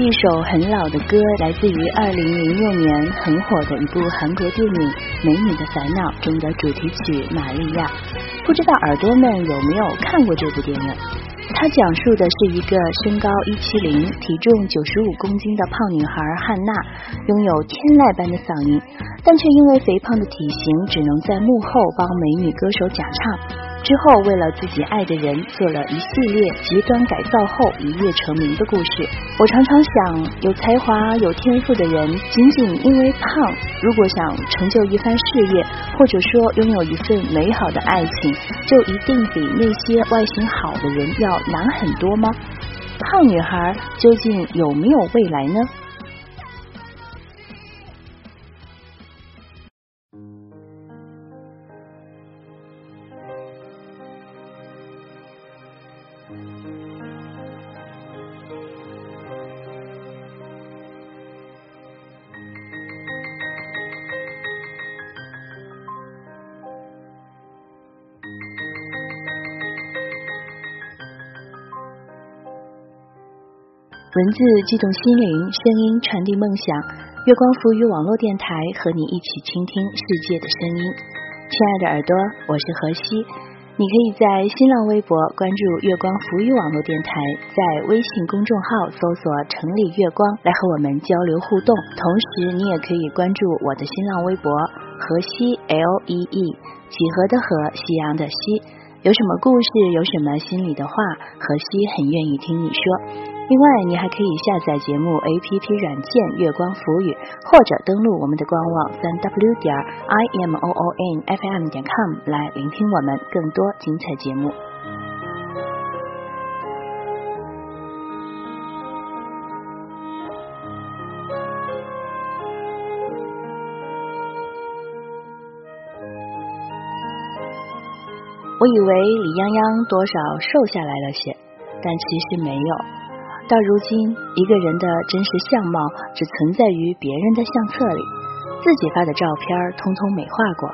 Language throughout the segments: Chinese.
一首很老的歌，来自于二零零六年很火的一部韩国电影《美女的烦恼》中的主题曲《玛利亚》。不知道耳朵们有没有看过这部电影？它讲述的是一个身高一七零、体重九十五公斤的胖女孩汉娜，拥有天籁般的嗓音，但却因为肥胖的体型，只能在幕后帮美女歌手假唱。之后，为了自己爱的人，做了一系列极端改造后一夜成名的故事。我常常想，有才华、有天赋的人，仅仅因为胖，如果想成就一番事业，或者说拥有一份美好的爱情，就一定比那些外形好的人要难很多吗？胖女孩究竟有没有未来呢？文字激动心灵，声音传递梦想。月光浮语网络电台和你一起倾听世界的声音。亲爱的耳朵，我是何西。你可以在新浪微博关注月光浮语网络电台，在微信公众号搜索“城里月光”来和我们交流互动。同时，你也可以关注我的新浪微博“何西 L E E”，几何的何，夕阳的西。有什么故事，有什么心里的话，何西很愿意听你说。另外，你还可以下载节目 APP 软件《月光浮语》，或者登录我们的官网三 W 点 I M O O N F M 点 com 来聆听我们更多精彩节目。我以为李泱泱多少瘦下来了些，但其实没有。到如今，一个人的真实相貌只存在于别人的相册里，自己发的照片通通美化过。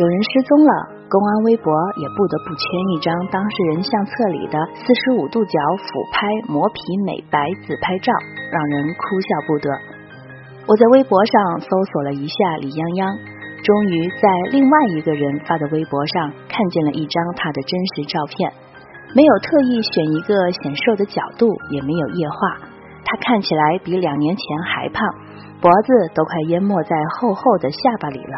有人失踪了，公安微博也不得不圈一张当事人相册里的四十五度角俯拍磨皮美白自拍照，让人哭笑不得。我在微博上搜索了一下李泱泱，终于在另外一个人发的微博上看见了一张他的真实照片。没有特意选一个显瘦的角度，也没有液化，他看起来比两年前还胖，脖子都快淹没在厚厚的下巴里了。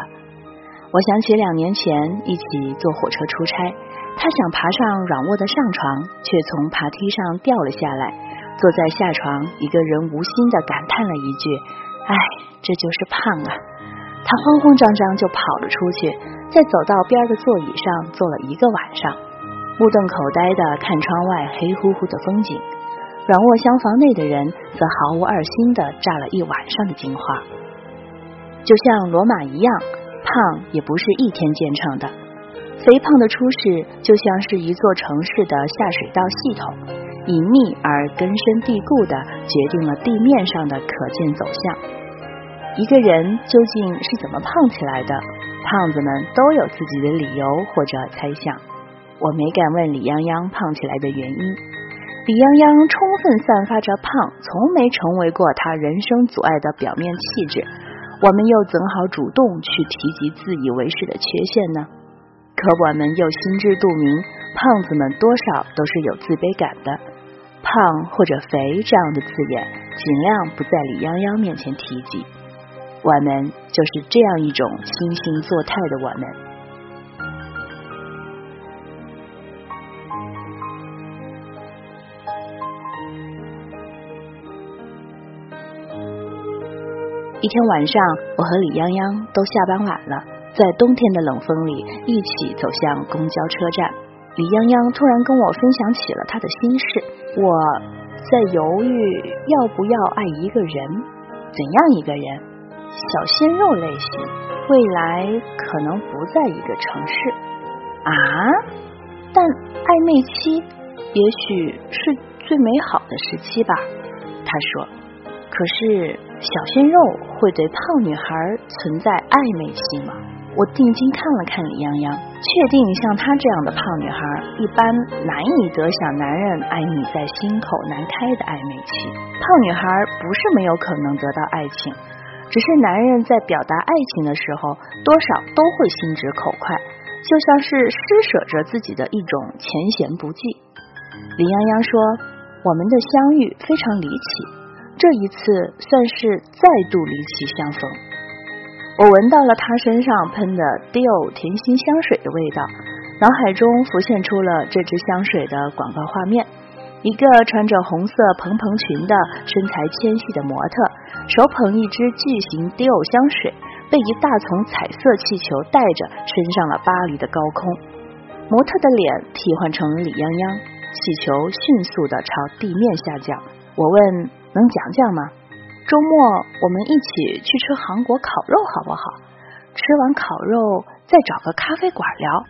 我想起两年前一起坐火车出差，他想爬上软卧的上床，却从爬梯上掉了下来，坐在下床，一个人无心的感叹了一句：“唉，这就是胖啊！”他慌慌张张就跑了出去，在走到边的座椅上坐了一个晚上。目瞪口呆的看窗外黑乎乎的风景，软卧厢房内的人则毫无二心的炸了一晚上的精华。就像罗马一样，胖也不是一天建成的。肥胖的出世就像是一座城市的下水道系统，隐秘而根深蒂固的决定了地面上的可见走向。一个人究竟是怎么胖起来的？胖子们都有自己的理由或者猜想。我没敢问李泱泱胖起来的原因。李泱泱充分散发着胖，从没成为过他人生阻碍的表面气质。我们又怎好主动去提及自以为是的缺陷呢？可我们又心知肚明，胖子们多少都是有自卑感的。胖或者肥这样的字眼，尽量不在李泱泱面前提及。我们就是这样一种惺惺作态的我们。一天晚上，我和李泱泱都下班晚了，在冬天的冷风里一起走向公交车站。李泱泱突然跟我分享起了他的心事。我在犹豫要不要爱一个人，怎样一个人？小鲜肉类型，未来可能不在一个城市啊，但暧昧期也许是最美好的时期吧。他说，可是。小鲜肉会对胖女孩存在暧昧期吗？我定睛看了看李泱泱，确定像她这样的胖女孩，一般难以得享男人爱你在心口难开的暧昧期。胖女孩不是没有可能得到爱情，只是男人在表达爱情的时候，多少都会心直口快，就像是施舍着自己的一种前嫌不计。李泱泱说：“我们的相遇非常离奇，这一次算是再度离奇相逢。”我闻到了他身上喷的 d i o 甜心香水的味道，脑海中浮现出了这支香水的广告画面：一个穿着红色蓬蓬裙的身材纤细的模特，手捧一支巨型 d i o 香水，被一大丛彩色气球带着升上了巴黎的高空。模特的脸替换成李泱泱，气球迅速的朝地面下降。我问：能讲讲吗？周末我们一起去吃韩国烤肉好不好？吃完烤肉再找个咖啡馆聊。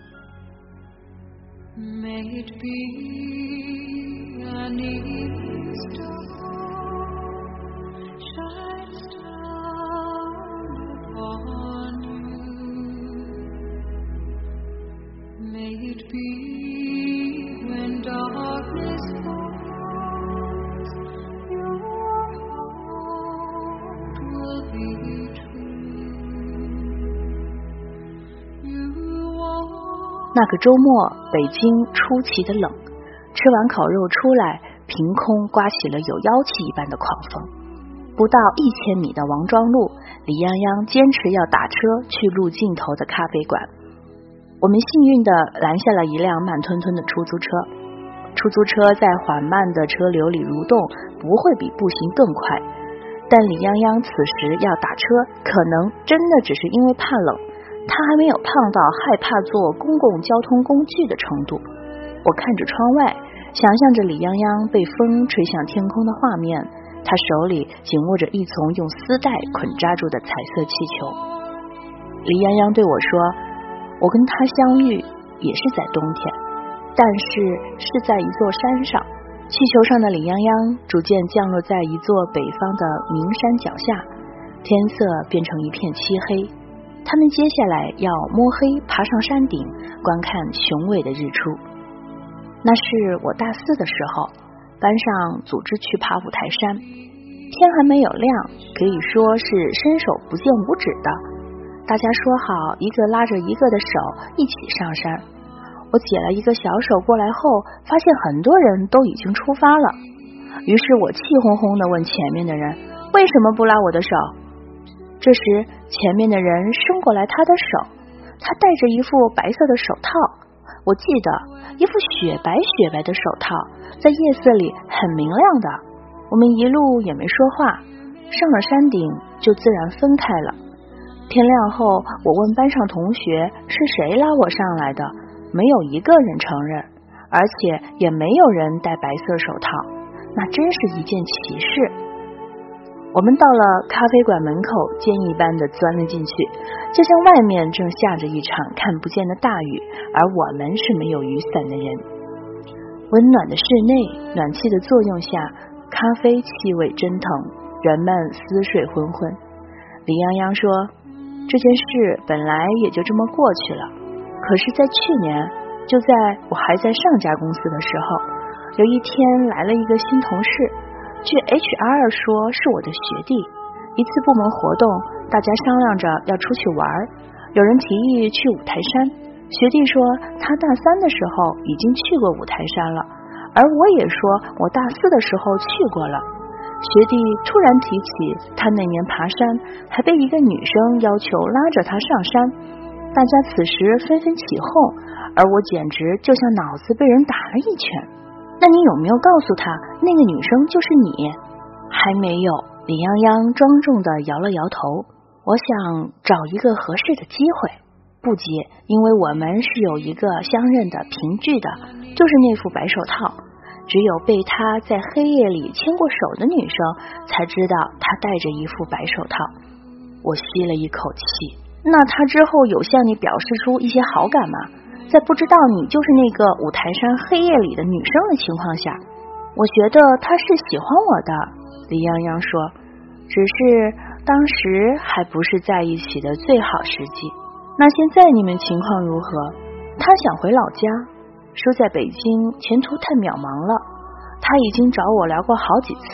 那个周末，北京出奇的冷。吃完烤肉出来，凭空刮起了有妖气一般的狂风。不到一千米的王庄路，李泱泱坚持要打车去路尽头的咖啡馆。我们幸运的拦下了一辆慢吞吞的出租车。出租车在缓慢的车流里蠕动，不会比步行更快。但李泱泱此时要打车，可能真的只是因为怕冷。他还没有胖到害怕坐公共交通工具的程度。我看着窗外，想象着李泱泱被风吹向天空的画面。他手里紧握着一丛用丝带捆扎住的彩色气球。李泱泱对我说：“我跟他相遇也是在冬天，但是是在一座山上。气球上的李泱泱逐渐降落在一座北方的名山脚下，天色变成一片漆黑。”他们接下来要摸黑爬上山顶，观看雄伟的日出。那是我大四的时候，班上组织去爬五台山，天还没有亮，可以说是伸手不见五指的。大家说好，一个拉着一个的手一起上山。我解了一个小手过来后，发现很多人都已经出发了。于是我气哄哄的问前面的人：“为什么不拉我的手？”这时，前面的人伸过来他的手，他戴着一副白色的手套，我记得一副雪白雪白的手套，在夜色里很明亮的。我们一路也没说话，上了山顶就自然分开了。天亮后，我问班上同学是谁拉我上来的，没有一个人承认，而且也没有人戴白色手套，那真是一件奇事。我们到了咖啡馆门口，坚一般的钻了进去，就像外面正下着一场看不见的大雨，而我们是没有雨伞的人。温暖的室内，暖气的作用下，咖啡气味蒸腾，人们思睡昏昏。李泱泱说：“这件事本来也就这么过去了，可是，在去年，就在我还在上家公司的时候，有一天来了一个新同事。”据 HR 说，是我的学弟。一次部门活动，大家商量着要出去玩，有人提议去五台山。学弟说他大三的时候已经去过五台山了，而我也说我大四的时候去过了。学弟突然提起他那年爬山，还被一个女生要求拉着他上山，大家此时纷纷起哄，而我简直就像脑子被人打了一拳。那你有没有告诉他那个女生就是你？还没有。李泱泱庄重的摇了摇头。我想找一个合适的机会，不急，因为我们是有一个相认的凭据的，就是那副白手套。只有被他在黑夜里牵过手的女生，才知道他戴着一副白手套。我吸了一口气。那他之后有向你表示出一些好感吗？在不知道你就是那个五台山黑夜里的女生的情况下，我觉得他是喜欢我的。李泱泱说：“只是当时还不是在一起的最好时机。”那现在你们情况如何？他想回老家，说在北京前途太渺茫了。他已经找我聊过好几次，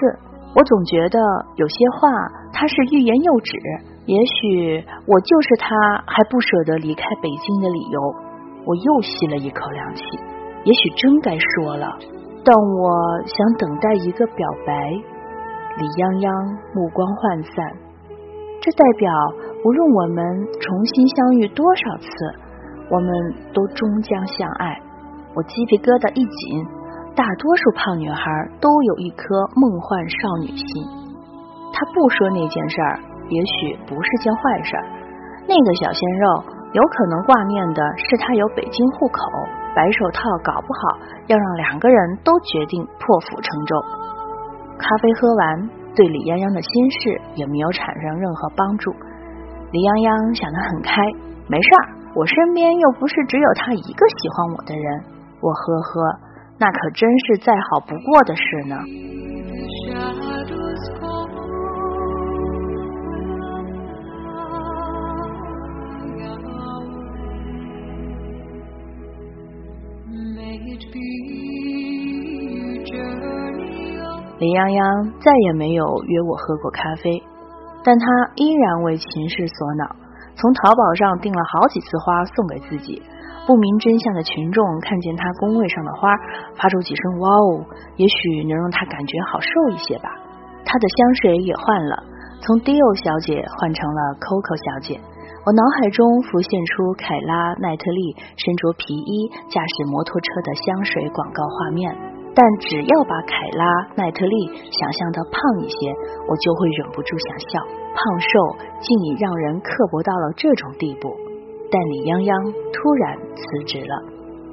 我总觉得有些话他是欲言又止。也许我就是他还不舍得离开北京的理由。我又吸了一口凉气，也许真该说了，但我想等待一个表白。李泱泱目光涣散，这代表。无论我们重新相遇多少次，我们都终将相爱。我鸡皮疙瘩一紧，大多数胖女孩都有一颗梦幻少女心。他不说那件事儿，也许不是件坏事。那个小鲜肉有可能挂念的是他有北京户口，白手套搞不好要让两个人都决定破釜沉舟。咖啡喝完，对李泱泱的心事也没有产生任何帮助。李泱泱想得很开，没事儿，我身边又不是只有他一个喜欢我的人。我呵呵，那可真是再好不过的事呢。李泱泱再也没有约我喝过咖啡。但他依然为情事所恼，从淘宝上订了好几次花送给自己。不明真相的群众看见他工位上的花，发出几声“哇哦”，也许能让他感觉好受一些吧。他的香水也换了，从 Dior 小姐换成了 Coco 小姐。我脑海中浮现出凯拉奈特利身着皮衣驾驶摩托车的香水广告画面。但只要把凯拉奈特利想象的胖一些，我就会忍不住想笑。胖瘦竟已让人刻薄到了这种地步。但李泱泱突然辞职了，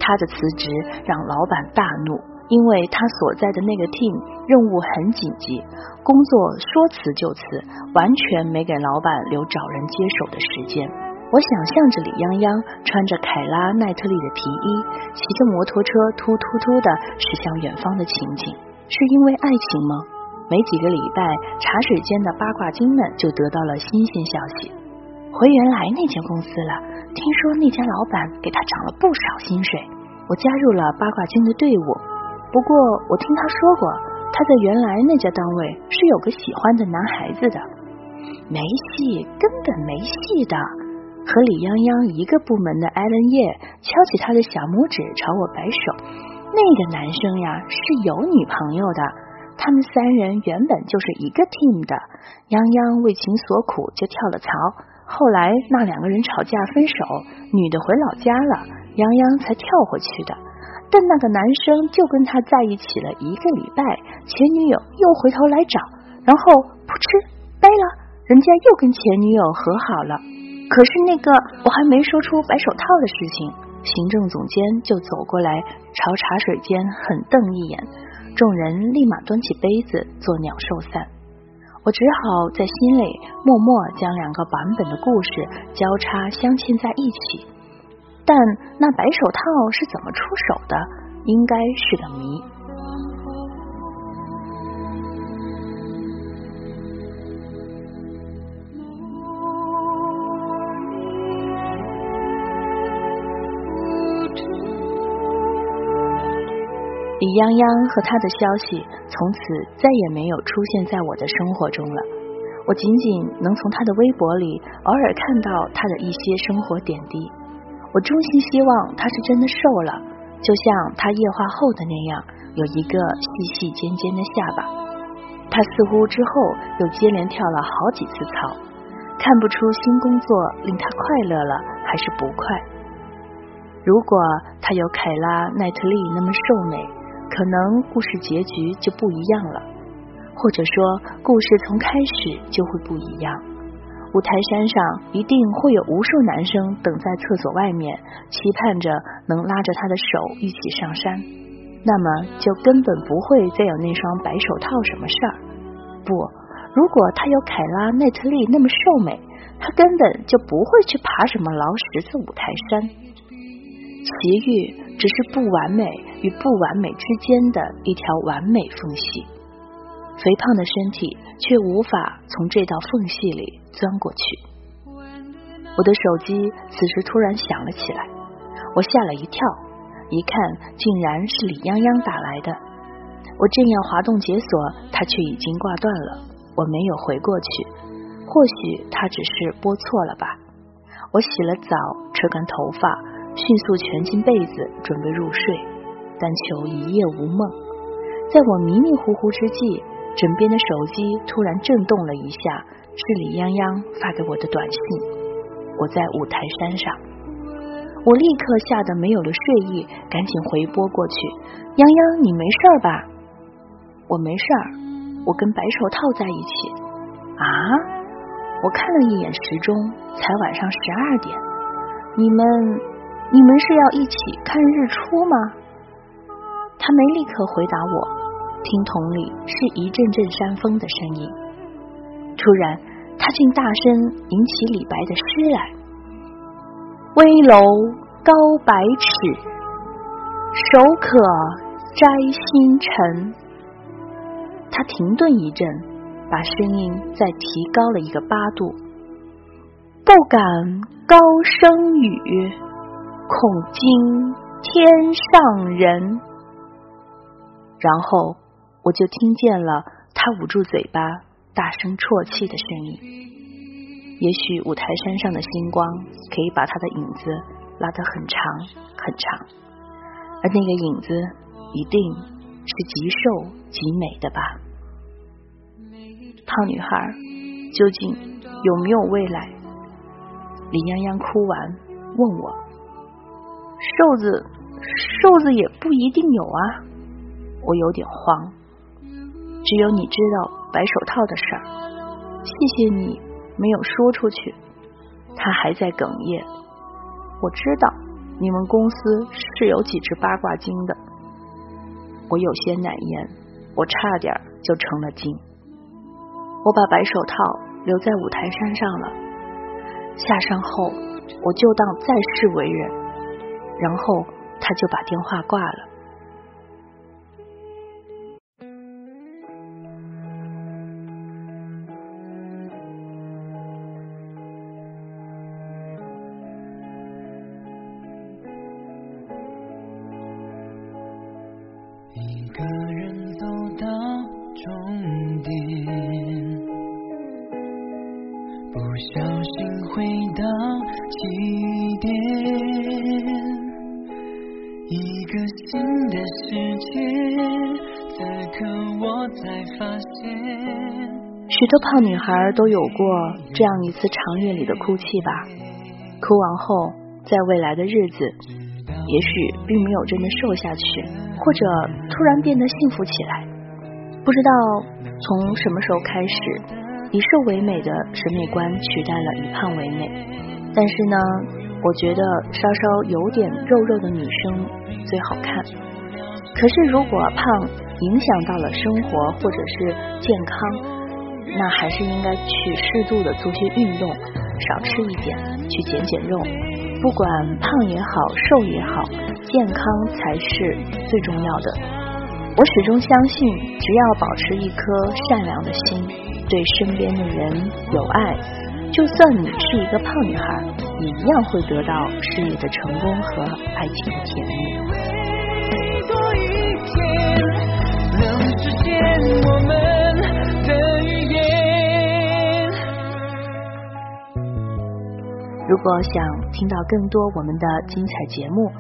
他的辞职让老板大怒，因为他所在的那个 team 任务很紧急，工作说辞就辞，完全没给老板留找人接手的时间。我想象着李泱泱穿着凯拉奈特利的皮衣，骑着摩托车突突突的驶向远方的情景，是因为爱情吗？没几个礼拜，茶水间的八卦精们就得到了新鲜消息，回原来那间公司了。听说那家老板给他涨了不少薪水。我加入了八卦精的队伍，不过我听他说过，他在原来那家单位是有个喜欢的男孩子的，没戏，根本没戏的。和李泱泱一个部门的艾伦叶敲起他的小拇指朝我摆手，那个男生呀是有女朋友的，他们三人原本就是一个 team 的。泱泱为情所苦就跳了槽，后来那两个人吵架分手，女的回老家了，泱泱才跳回去的。但那个男生就跟他在一起了一个礼拜，前女友又回头来找，然后噗嗤掰了，人家又跟前女友和好了。可是那个我还没说出白手套的事情，行政总监就走过来朝茶水间狠瞪一眼，众人立马端起杯子做鸟兽散。我只好在心里默默将两个版本的故事交叉镶嵌在一起。但那白手套是怎么出手的，应该是个谜。李泱泱和他的消息从此再也没有出现在我的生活中了。我仅仅能从他的微博里偶尔看到他的一些生活点滴。我衷心希望他是真的瘦了，就像他液化后的那样，有一个细细尖尖的下巴。他似乎之后又接连跳了好几次槽，看不出新工作令他快乐了还是不快。如果他有凯拉奈特利那么瘦美。可能故事结局就不一样了，或者说故事从开始就会不一样。五台山上一定会有无数男生等在厕所外面，期盼着能拉着他的手一起上山。那么就根本不会再有那双白手套什么事儿。不，如果他有凯拉奈特利那么瘦美，他根本就不会去爬什么劳什子五台山。奇遇只是不完美与不完美之间的一条完美缝隙，肥胖的身体却无法从这道缝隙里钻过去。我的手机此时突然响了起来，我吓了一跳，一看竟然是李泱泱打来的。我正要滑动解锁，他却已经挂断了。我没有回过去，或许他只是拨错了吧。我洗了澡，吹干头发，迅速蜷进被子，准备入睡，但求一夜无梦。在我迷迷糊糊之际，枕边的手机突然震动了一下，是李泱泱发给我的短信。我在五台山上，我立刻吓得没有了睡意，赶紧回拨过去。泱泱，你没事吧？我没事儿，我跟白手套在一起。啊？我看了一眼时钟，才晚上十二点。你们，你们是要一起看日出吗？他没立刻回答我，听筒里是一阵阵山风的声音。突然。他竟大声吟起李白的诗来：“危楼高百尺，手可摘星辰。”他停顿一阵，把声音再提高了一个八度：“不敢高声语，恐惊天上人。”然后我就听见了他捂住嘴巴。大声啜泣的声音，也许五台山上的星光可以把他的影子拉得很长很长，而那个影子一定是极瘦极美的吧？胖女孩究竟有没有未来？李泱泱哭完问我：“瘦子，瘦子也不一定有啊。”我有点慌，只有你知道。白手套的事儿，谢谢你没有说出去。他还在哽咽。我知道你们公司是有几只八卦精的。我有些难言，我差点就成了精。我把白手套留在五台山上了。下山后，我就当再世为人。然后他就把电话挂了。新的世界，此刻我才发现许多胖女孩都有过这样一次长夜里的哭泣吧，哭完后，在未来的日子，也许并没有真的瘦下去，或者突然变得幸福起来。不知道从什么时候开始，以瘦为美的审美观取代了以胖为美。但是呢，我觉得稍稍有点肉肉的女生最好看。可是如果胖影响到了生活或者是健康，那还是应该去适度的做些运动，少吃一点，去减减肉。不管胖也好，瘦也好，健康才是最重要的。我始终相信，只要保持一颗善良的心，对身边的人有爱，就算你是一个胖女孩，也一样会得到事业的成功和爱情的甜蜜。如果想听到更多我们的精彩节目，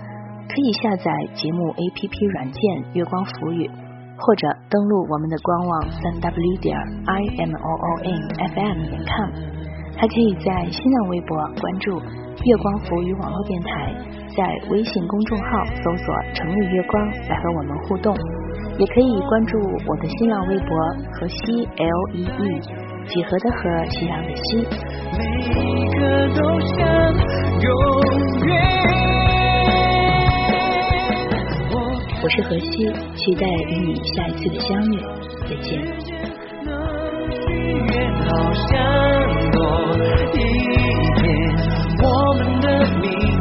可以下载节目 APP 软件“月光浮语”，或者登录我们的官网三 w 点 i m o o n f m 点 com，还可以在新浪微博关注“月光浮语”网络电台，在微信公众号搜索“城里月光”来和我们互动，也可以关注我的新浪微博“河西 L E E”，几何的河，夕阳的西。我是何西，期待与你下一次的相遇，再见。好像多一点，我们的明。